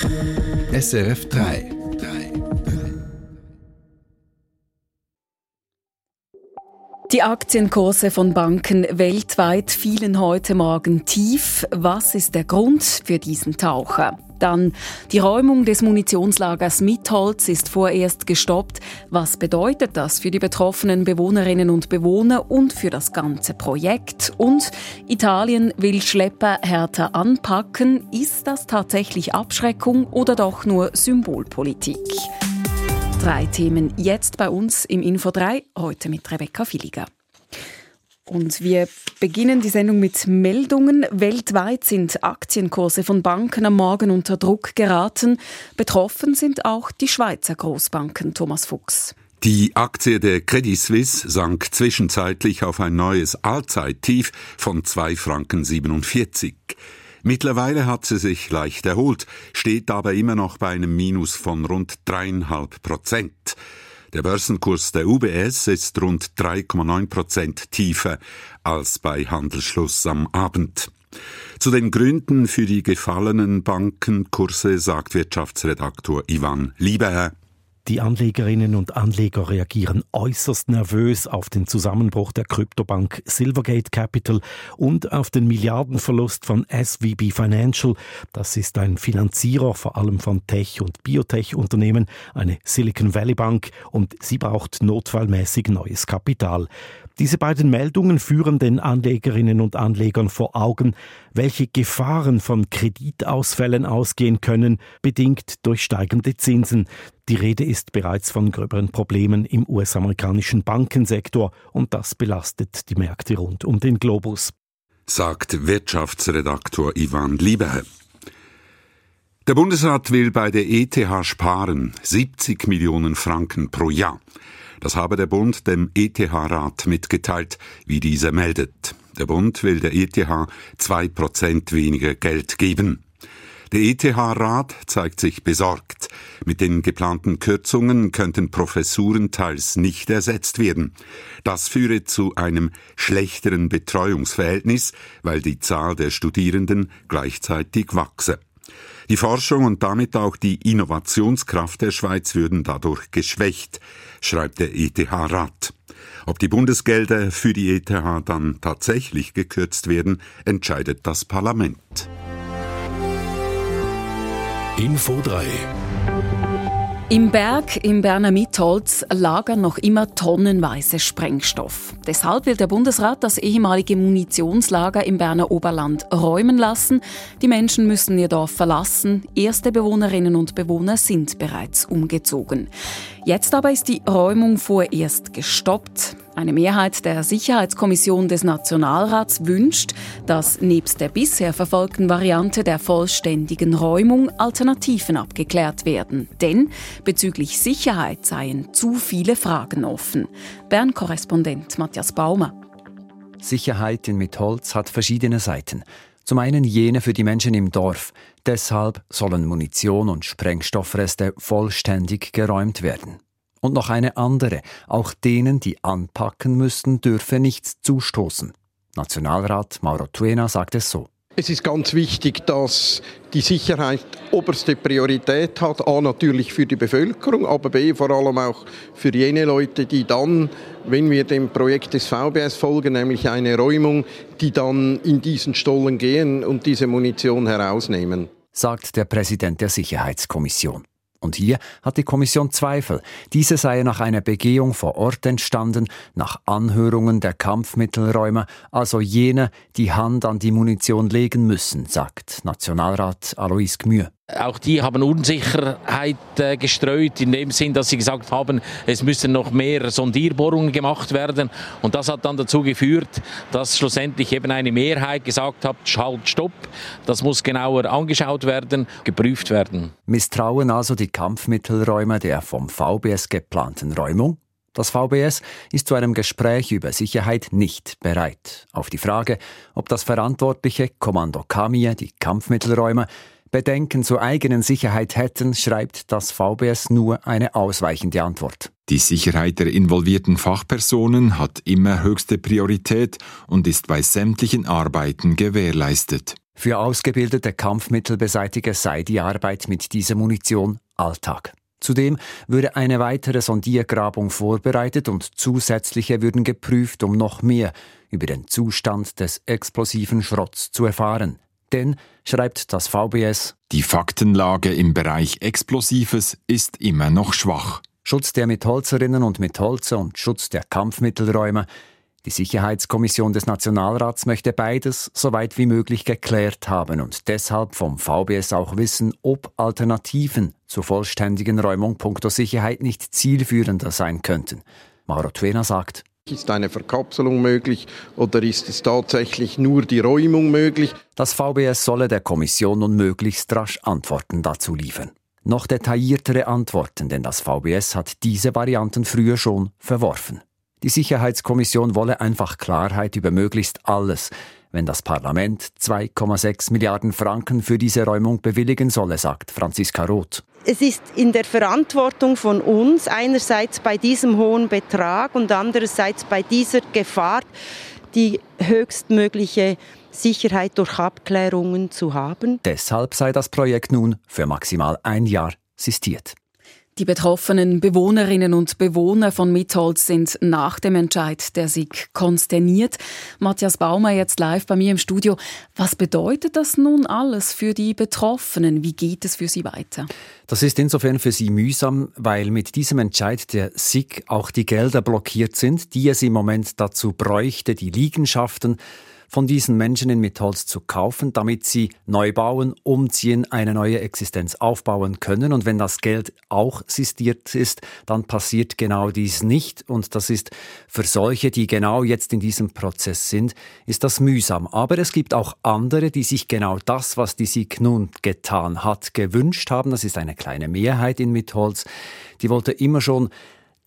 SRF 3. Die Aktienkurse von Banken weltweit fielen heute Morgen tief. Was ist der Grund für diesen Taucher? Dann die Räumung des Munitionslagers Mitholz ist vorerst gestoppt. Was bedeutet das für die betroffenen Bewohnerinnen und Bewohner und für das ganze Projekt? Und Italien will Schlepper härter anpacken. Ist das tatsächlich Abschreckung oder doch nur Symbolpolitik? Drei Themen jetzt bei uns im Info 3, heute mit Rebecca Villiger. Und wir beginnen die Sendung mit Meldungen. Weltweit sind Aktienkurse von Banken am Morgen unter Druck geraten. Betroffen sind auch die Schweizer Großbanken. Thomas Fuchs. Die Aktie der Credit Suisse sank zwischenzeitlich auf ein neues Allzeittief von 2,47 Franken. Mittlerweile hat sie sich leicht erholt, steht aber immer noch bei einem Minus von rund dreieinhalb Prozent. Der Börsenkurs der UBS ist rund 3,9 Prozent tiefer als bei Handelsschluss am Abend. Zu den Gründen für die gefallenen Bankenkurse sagt Wirtschaftsredaktor Ivan Lieberherr. Die Anlegerinnen und Anleger reagieren äußerst nervös auf den Zusammenbruch der Kryptobank Silvergate Capital und auf den Milliardenverlust von SVB Financial. Das ist ein Finanzierer vor allem von Tech- und Biotech-Unternehmen, eine Silicon Valley Bank, und sie braucht notfallmäßig neues Kapital. Diese beiden Meldungen führen den Anlegerinnen und Anlegern vor Augen, welche Gefahren von Kreditausfällen ausgehen können, bedingt durch steigende Zinsen. Die Rede ist bereits von gröberen Problemen im US-amerikanischen Bankensektor und das belastet die Märkte rund um den Globus. Sagt Wirtschaftsredaktor Ivan Lieber. Der Bundesrat will bei der ETH sparen 70 Millionen Franken pro Jahr. Das habe der Bund dem ETH-Rat mitgeteilt, wie dieser meldet. Der Bund will der ETH zwei Prozent weniger Geld geben. Der ETH-Rat zeigt sich besorgt. Mit den geplanten Kürzungen könnten Professuren teils nicht ersetzt werden. Das führe zu einem schlechteren Betreuungsverhältnis, weil die Zahl der Studierenden gleichzeitig wachse. Die Forschung und damit auch die Innovationskraft der Schweiz würden dadurch geschwächt, schreibt der ETH-Rat. Ob die Bundesgelder für die ETH dann tatsächlich gekürzt werden, entscheidet das Parlament. Info 3 im Berg im Berner Mitholz lagern noch immer tonnenweise Sprengstoff. Deshalb will der Bundesrat das ehemalige Munitionslager im Berner Oberland räumen lassen. Die Menschen müssen ihr Dorf verlassen. Erste Bewohnerinnen und Bewohner sind bereits umgezogen. Jetzt aber ist die Räumung vorerst gestoppt. Eine Mehrheit der Sicherheitskommission des Nationalrats wünscht, dass nebst der bisher verfolgten Variante der vollständigen Räumung Alternativen abgeklärt werden. Denn bezüglich Sicherheit seien zu viele Fragen offen. Bern-Korrespondent Matthias Baumer. Sicherheit in Mitholz hat verschiedene Seiten. Zum einen jene für die Menschen im Dorf. Deshalb sollen Munition und Sprengstoffreste vollständig geräumt werden. Und noch eine andere, auch denen, die anpacken müssten, dürfe nichts zustoßen. Nationalrat Mauro Tuena sagt es so. Es ist ganz wichtig, dass die Sicherheit oberste Priorität hat. A, natürlich für die Bevölkerung, aber B, vor allem auch für jene Leute, die dann, wenn wir dem Projekt des VBS folgen, nämlich eine Räumung, die dann in diesen Stollen gehen und diese Munition herausnehmen. Sagt der Präsident der Sicherheitskommission. Und hier hat die Kommission Zweifel. Diese sei nach einer Begehung vor Ort entstanden, nach Anhörungen der Kampfmittelräumer, also jene, die Hand an die Munition legen müssen, sagt Nationalrat Alois Gmür. Auch die haben Unsicherheit äh, gestreut, in dem Sinn, dass sie gesagt haben, es müssen noch mehr Sondierbohrungen gemacht werden. Und das hat dann dazu geführt, dass schlussendlich eben eine Mehrheit gesagt hat, halt, stopp, das muss genauer angeschaut werden, geprüft werden. Misstrauen also die Kampfmittelräume der vom VBS geplanten Räumung? Das VBS ist zu einem Gespräch über Sicherheit nicht bereit. Auf die Frage, ob das verantwortliche Kommando Kamie die Kampfmittelräume Bedenken zur eigenen Sicherheit hätten, schreibt das VBS nur eine ausweichende Antwort. Die Sicherheit der involvierten Fachpersonen hat immer höchste Priorität und ist bei sämtlichen Arbeiten gewährleistet. Für ausgebildete Kampfmittelbeseitiger sei die Arbeit mit dieser Munition Alltag. Zudem würde eine weitere Sondiergrabung vorbereitet und zusätzliche würden geprüft, um noch mehr über den Zustand des explosiven Schrotts zu erfahren. Denn, schreibt das VBS, die Faktenlage im Bereich Explosives ist immer noch schwach. Schutz der Mitholzerinnen und Mitholzer und Schutz der Kampfmittelräume die Sicherheitskommission des Nationalrats möchte beides so weit wie möglich geklärt haben und deshalb vom VBS auch wissen, ob Alternativen zur vollständigen Räumung punkto Sicherheit nicht zielführender sein könnten. Mauro Twena sagt, ist eine Verkapselung möglich oder ist es tatsächlich nur die Räumung möglich? Das VBS solle der Kommission nun möglichst rasch Antworten dazu liefern. Noch detailliertere Antworten, denn das VBS hat diese Varianten früher schon verworfen. Die Sicherheitskommission wolle einfach Klarheit über möglichst alles, wenn das Parlament 2,6 Milliarden Franken für diese Räumung bewilligen solle, sagt Franziska Roth. Es ist in der Verantwortung von uns, einerseits bei diesem hohen Betrag und andererseits bei dieser Gefahr, die höchstmögliche Sicherheit durch Abklärungen zu haben. Deshalb sei das Projekt nun für maximal ein Jahr sistiert. Die betroffenen Bewohnerinnen und Bewohner von Mitholz sind nach dem Entscheid der SIG konsterniert. Matthias Baumer jetzt live bei mir im Studio. Was bedeutet das nun alles für die Betroffenen? Wie geht es für sie weiter? Das ist insofern für sie mühsam, weil mit diesem Entscheid der SIG auch die Gelder blockiert sind, die es im Moment dazu bräuchte, die Liegenschaften von diesen Menschen in Mitholz zu kaufen, damit sie neu bauen, umziehen, eine neue Existenz aufbauen können. Und wenn das Geld auch sistiert ist, dann passiert genau dies nicht. Und das ist für solche, die genau jetzt in diesem Prozess sind, ist das mühsam. Aber es gibt auch andere, die sich genau das, was die SIG nun getan hat, gewünscht haben. Das ist eine kleine Mehrheit in Mitholz. Die wollte immer schon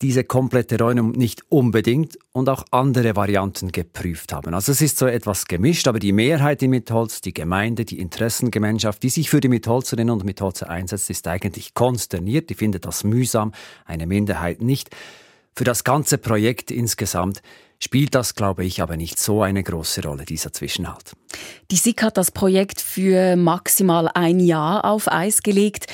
diese komplette Räumung nicht unbedingt und auch andere Varianten geprüft haben. Also es ist so etwas gemischt, aber die Mehrheit in Mitholz, die Gemeinde, die Interessengemeinschaft, die sich für die Mitholzerinnen und Mitholzer einsetzt, ist eigentlich konsterniert. Die findet das mühsam, eine Minderheit nicht. Für das ganze Projekt insgesamt spielt das, glaube ich, aber nicht so eine große Rolle, dieser Zwischenhalt. Die SIK hat das Projekt für maximal ein Jahr auf Eis gelegt.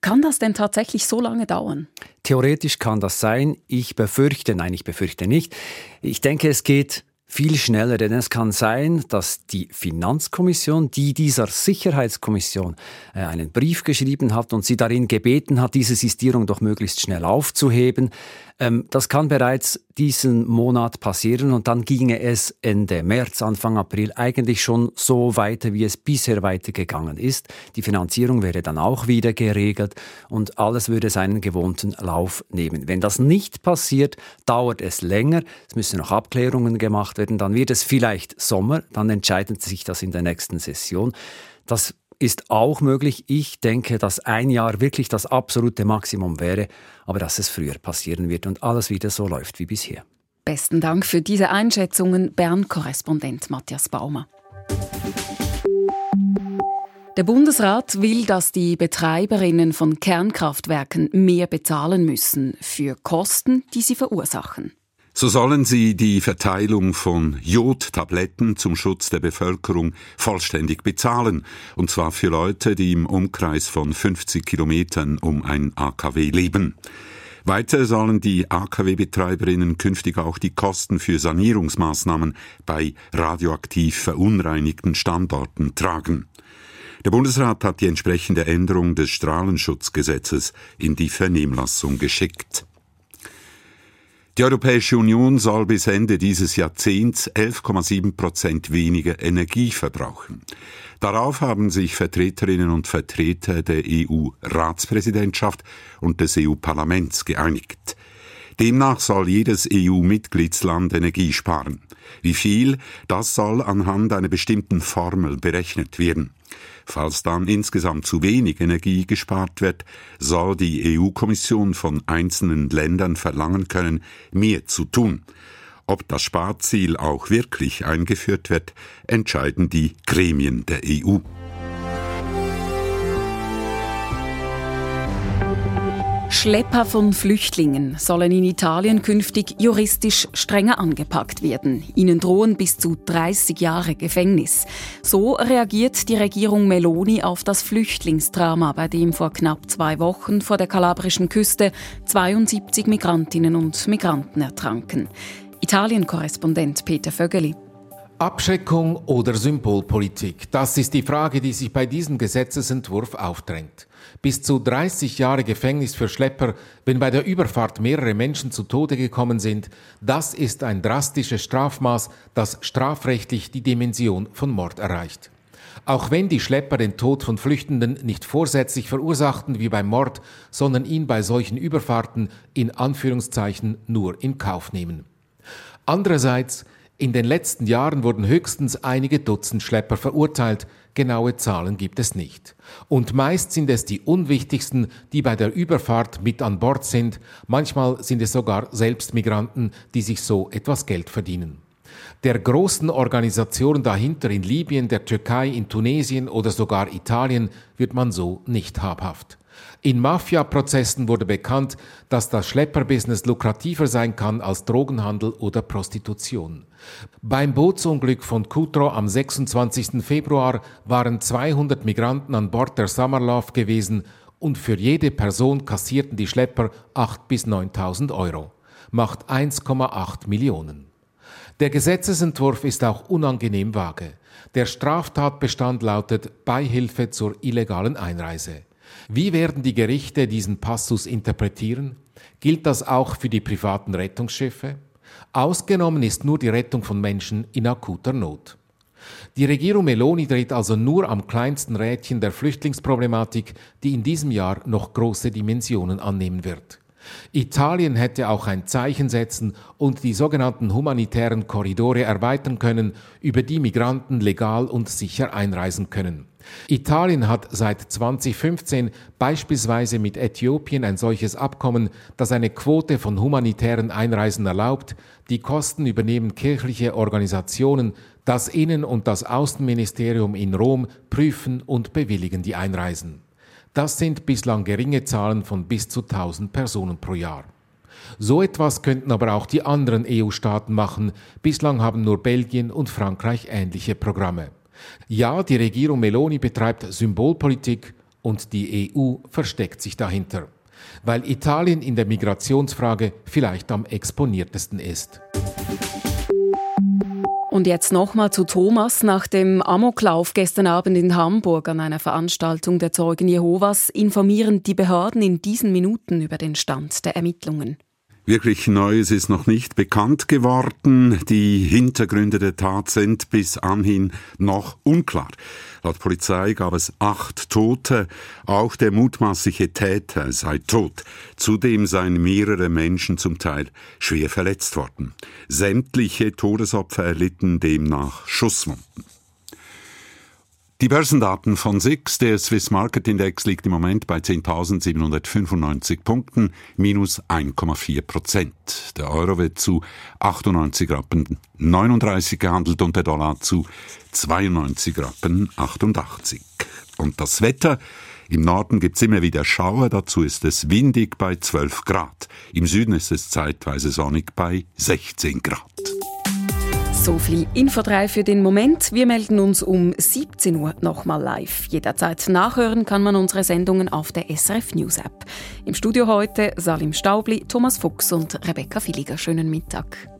Kann das denn tatsächlich so lange dauern? Theoretisch kann das sein. Ich befürchte, nein, ich befürchte nicht. Ich denke, es geht viel schneller, denn es kann sein, dass die Finanzkommission, die dieser Sicherheitskommission äh, einen Brief geschrieben hat und sie darin gebeten hat, diese Sistierung doch möglichst schnell aufzuheben, ähm, das kann bereits diesen Monat passieren und dann ginge es Ende März, Anfang April eigentlich schon so weiter, wie es bisher weitergegangen ist. Die Finanzierung wäre dann auch wieder geregelt und alles würde seinen gewohnten Lauf nehmen. Wenn das nicht passiert, dauert es länger. Es müssen noch Abklärungen gemacht werden. Dann wird es vielleicht Sommer. Dann entscheidet sich das in der nächsten Session. Das ist auch möglich. Ich denke, dass ein Jahr wirklich das absolute Maximum wäre, aber dass es früher passieren wird und alles wieder so läuft wie bisher. Besten Dank für diese Einschätzungen, Bern-Korrespondent Matthias Baumer. Der Bundesrat will, dass die Betreiberinnen von Kernkraftwerken mehr bezahlen müssen für Kosten, die sie verursachen. So sollen sie die Verteilung von Jodtabletten zum Schutz der Bevölkerung vollständig bezahlen, und zwar für Leute, die im Umkreis von 50 Kilometern um ein AKW leben. Weiter sollen die AKW-Betreiberinnen künftig auch die Kosten für Sanierungsmaßnahmen bei radioaktiv verunreinigten Standorten tragen. Der Bundesrat hat die entsprechende Änderung des Strahlenschutzgesetzes in die Vernehmlassung geschickt. Die Europäische Union soll bis Ende dieses Jahrzehnts 11,7 Prozent weniger Energie verbrauchen. Darauf haben sich Vertreterinnen und Vertreter der EU-Ratspräsidentschaft und des EU-Parlaments geeinigt. Demnach soll jedes EU-Mitgliedsland Energie sparen. Wie viel, das soll anhand einer bestimmten Formel berechnet werden. Falls dann insgesamt zu wenig Energie gespart wird, soll die EU-Kommission von einzelnen Ländern verlangen können, mehr zu tun. Ob das Sparziel auch wirklich eingeführt wird, entscheiden die Gremien der EU. Schlepper von Flüchtlingen sollen in Italien künftig juristisch strenger angepackt werden. Ihnen drohen bis zu 30 Jahre Gefängnis. So reagiert die Regierung Meloni auf das Flüchtlingsdrama, bei dem vor knapp zwei Wochen vor der kalabrischen Küste 72 Migrantinnen und Migranten ertranken. Italien-Korrespondent Peter Vögeli. Abschreckung oder Symbolpolitik? Das ist die Frage, die sich bei diesem Gesetzesentwurf aufdrängt. Bis zu 30 Jahre Gefängnis für Schlepper, wenn bei der Überfahrt mehrere Menschen zu Tode gekommen sind, das ist ein drastisches Strafmaß, das strafrechtlich die Dimension von Mord erreicht. Auch wenn die Schlepper den Tod von Flüchtenden nicht vorsätzlich verursachten wie beim Mord, sondern ihn bei solchen Überfahrten in Anführungszeichen nur in Kauf nehmen. Andererseits in den letzten Jahren wurden höchstens einige Dutzend Schlepper verurteilt, genaue Zahlen gibt es nicht. Und meist sind es die unwichtigsten, die bei der Überfahrt mit an Bord sind, manchmal sind es sogar selbst Migranten, die sich so etwas Geld verdienen. Der großen Organisationen dahinter in Libyen, der Türkei, in Tunesien oder sogar Italien wird man so nicht habhaft. In Mafia-Prozessen wurde bekannt, dass das Schlepperbusiness lukrativer sein kann als Drogenhandel oder Prostitution. Beim Bootsunglück von Cutro am 26. Februar waren 200 Migranten an Bord der Summerlove gewesen und für jede Person kassierten die Schlepper 8 bis 9.000 Euro. Macht 1,8 Millionen. Der Gesetzesentwurf ist auch unangenehm vage. Der Straftatbestand lautet Beihilfe zur illegalen Einreise. Wie werden die Gerichte diesen Passus interpretieren? Gilt das auch für die privaten Rettungsschiffe? Ausgenommen ist nur die Rettung von Menschen in akuter Not. Die Regierung Meloni dreht also nur am kleinsten Rädchen der Flüchtlingsproblematik, die in diesem Jahr noch große Dimensionen annehmen wird. Italien hätte auch ein Zeichen setzen und die sogenannten humanitären Korridore erweitern können, über die Migranten legal und sicher einreisen können. Italien hat seit 2015 beispielsweise mit Äthiopien ein solches Abkommen, das eine Quote von humanitären Einreisen erlaubt. Die Kosten übernehmen kirchliche Organisationen, das Innen- und das Außenministerium in Rom prüfen und bewilligen die Einreisen. Das sind bislang geringe Zahlen von bis zu 1000 Personen pro Jahr. So etwas könnten aber auch die anderen EU-Staaten machen. Bislang haben nur Belgien und Frankreich ähnliche Programme. Ja, die Regierung Meloni betreibt Symbolpolitik und die EU versteckt sich dahinter, weil Italien in der Migrationsfrage vielleicht am exponiertesten ist. Und jetzt nochmal zu Thomas. Nach dem Amoklauf gestern Abend in Hamburg an einer Veranstaltung der Zeugen Jehovas informieren die Behörden in diesen Minuten über den Stand der Ermittlungen. Wirklich Neues ist noch nicht bekannt geworden. Die Hintergründe der Tat sind bis anhin noch unklar. Laut Polizei gab es acht Tote. Auch der mutmaßliche Täter sei tot. Zudem seien mehrere Menschen zum Teil schwer verletzt worden. Sämtliche Todesopfer erlitten demnach Schusswunden. Die Börsendaten von SIX, der Swiss Market Index liegt im Moment bei 10.795 Punkten, minus 1,4 Prozent. Der Euro wird zu 98 Rappen 39 gehandelt und der Dollar zu 92 Rappen 88. Und das Wetter? Im Norden gibt's immer wieder Schauer, dazu ist es windig bei 12 Grad. Im Süden ist es zeitweise sonnig bei 16 Grad. So viel Info 3 für den Moment. Wir melden uns um 17 Uhr nochmal live. Jederzeit nachhören kann man unsere Sendungen auf der SRF News App. Im Studio heute Salim Staubli, Thomas Fuchs und Rebecca Villiger. Schönen Mittag.